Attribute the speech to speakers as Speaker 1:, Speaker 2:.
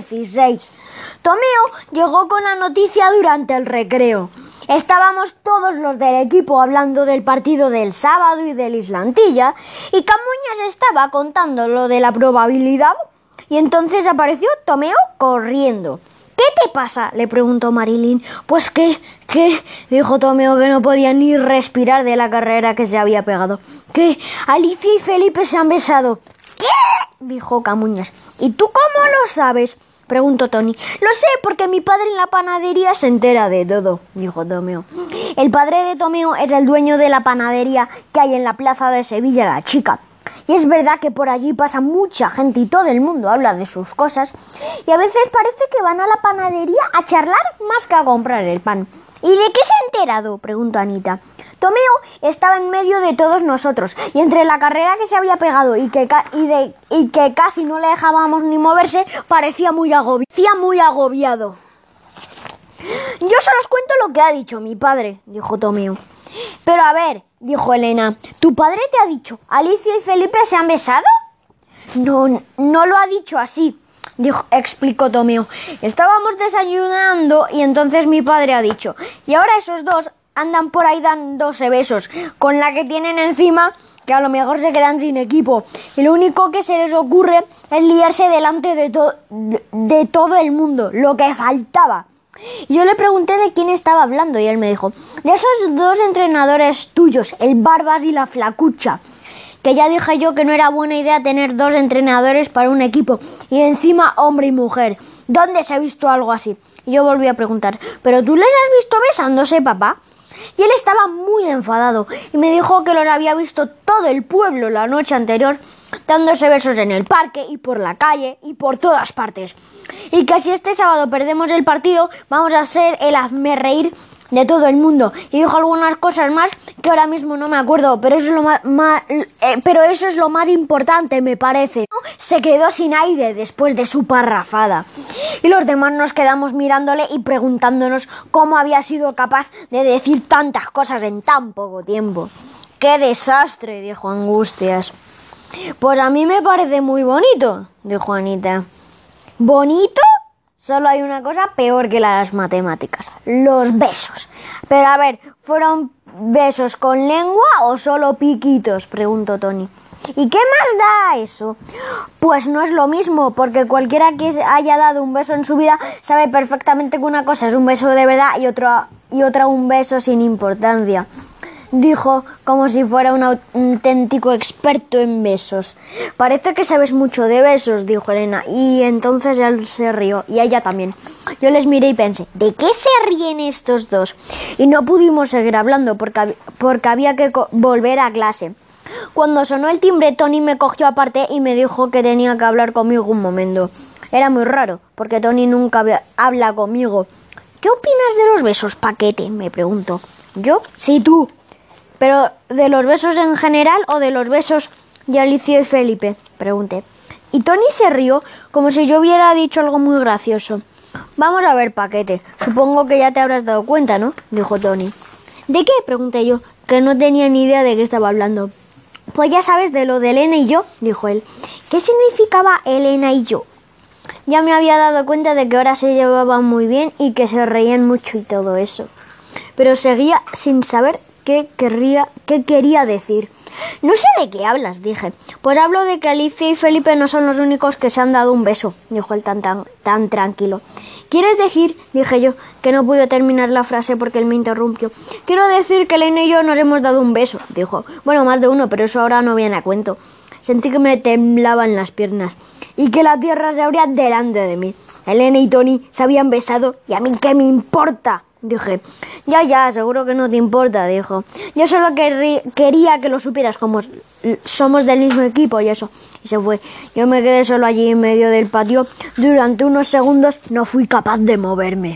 Speaker 1: 16. Tomeo llegó con la noticia durante el recreo. Estábamos todos los del equipo hablando del partido del sábado y del Islantilla y Camuñas estaba contando lo de la probabilidad y entonces apareció Tomeo corriendo. ¿Qué te pasa? le preguntó Marilyn. Pues que, ¿qué? dijo Tomeo que no podía ni respirar de la carrera que se había pegado. ¿Qué? Alicia y Felipe se han besado. ¿Qué? dijo Camuñas. ¿Y tú cómo lo sabes? preguntó Tony. Lo sé, porque mi padre en la panadería se entera de todo, dijo Tomeo. El padre de Tomeo es el dueño de la panadería que hay en la plaza de Sevilla la Chica. Y es verdad que por allí pasa mucha gente y todo el mundo habla de sus cosas. Y a veces parece que van a la panadería a charlar más que a comprar el pan. ¿Y de qué se ha enterado? preguntó Anita. Tomeo estaba en medio de todos nosotros y entre la carrera que se había pegado y que, casi no le dejábamos ni moverse, parecía muy, muy agobiado. Yo solo os cuento lo que ha dicho mi padre, dijo Tomeo. Pero a ver, dijo Elena, ¿tu padre te ha dicho, Alicia y Felipe se han besado? No, no lo ha dicho así, dijo, explicó Tomeo. Estábamos desayunando y entonces mi padre ha dicho, y ahora esos dos andan por ahí dándose besos con la que tienen encima que a lo mejor se quedan sin equipo y lo único que se les ocurre es liarse delante de, de todo el mundo, lo que faltaba. Yo le pregunté de quién estaba hablando y él me dijo, de esos dos entrenadores tuyos, el Barbas y la Flacucha, que ya dije yo que no era buena idea tener dos entrenadores para un equipo y encima hombre y mujer. ¿Dónde se ha visto algo así? Y yo volví a preguntar, ¿pero tú les has visto besándose, papá? y él estaba muy enfadado y me dijo que los había visto todo el pueblo la noche anterior dándose besos en el parque y por la calle y por todas partes. Y que si este sábado perdemos el partido vamos a ser el hazme reír de todo el mundo y dijo algunas cosas más que ahora mismo no me acuerdo, pero eso es lo más, eh, pero eso es lo más importante, me parece. Se quedó sin aire después de su parrafada. Y los demás nos quedamos mirándole y preguntándonos cómo había sido capaz de decir tantas cosas en tan poco tiempo. ¡Qué desastre! dijo Angustias. Pues a mí me parece muy bonito, dijo Anita. ¿Bonito? Solo hay una cosa peor que las matemáticas, los besos. Pero a ver, ¿fueron besos con lengua o solo piquitos? preguntó Tony. ¿Y qué más da eso? Pues no es lo mismo, porque cualquiera que haya dado un beso en su vida sabe perfectamente que una cosa es un beso de verdad y otra y otra un beso sin importancia dijo como si fuera un auténtico experto en besos. Parece que sabes mucho de besos, dijo Elena, y entonces él se rió, y ella también. Yo les miré y pensé, ¿de qué se ríen estos dos? Y no pudimos seguir hablando porque, porque había que volver a clase. Cuando sonó el timbre, Tony me cogió aparte y me dijo que tenía que hablar conmigo un momento. Era muy raro, porque Tony nunca habla conmigo. ¿Qué opinas de los besos, paquete? me preguntó. ¿Yo? Sí, tú, ¿Pero de los besos en general o de los besos de Alicia y Felipe? Pregunté. Y Tony se rió como si yo hubiera dicho algo muy gracioso. Vamos a ver, paquete. Supongo que ya te habrás dado cuenta, ¿no? dijo Tony. ¿De qué? pregunté yo, que no tenía ni idea de qué estaba hablando. Pues ya sabes de lo de Elena y yo, dijo él. ¿Qué significaba Elena y yo? Ya me había dado cuenta de que ahora se llevaban muy bien y que se reían mucho y todo eso. Pero seguía sin saber qué, querría, qué quería decir. No sé de qué hablas, dije. Pues hablo de que Alicia y Felipe no son los únicos que se han dado un beso, dijo él tan, tan, tan tranquilo. ¿Quieres decir, dije yo, que no pude terminar la frase porque él me interrumpió? Quiero decir que Elena y yo nos hemos dado un beso, dijo. Bueno, más de uno, pero eso ahora no viene a cuento. Sentí que me temblaban las piernas y que la tierra se abría delante de mí. Elena y Tony se habían besado y a mí qué me importa. Dije, ya, ya, seguro que no te importa, dijo. Yo solo quería que lo supieras como somos del mismo equipo y eso. Y se fue. Yo me quedé solo allí en medio del patio. Durante unos segundos no fui capaz de moverme.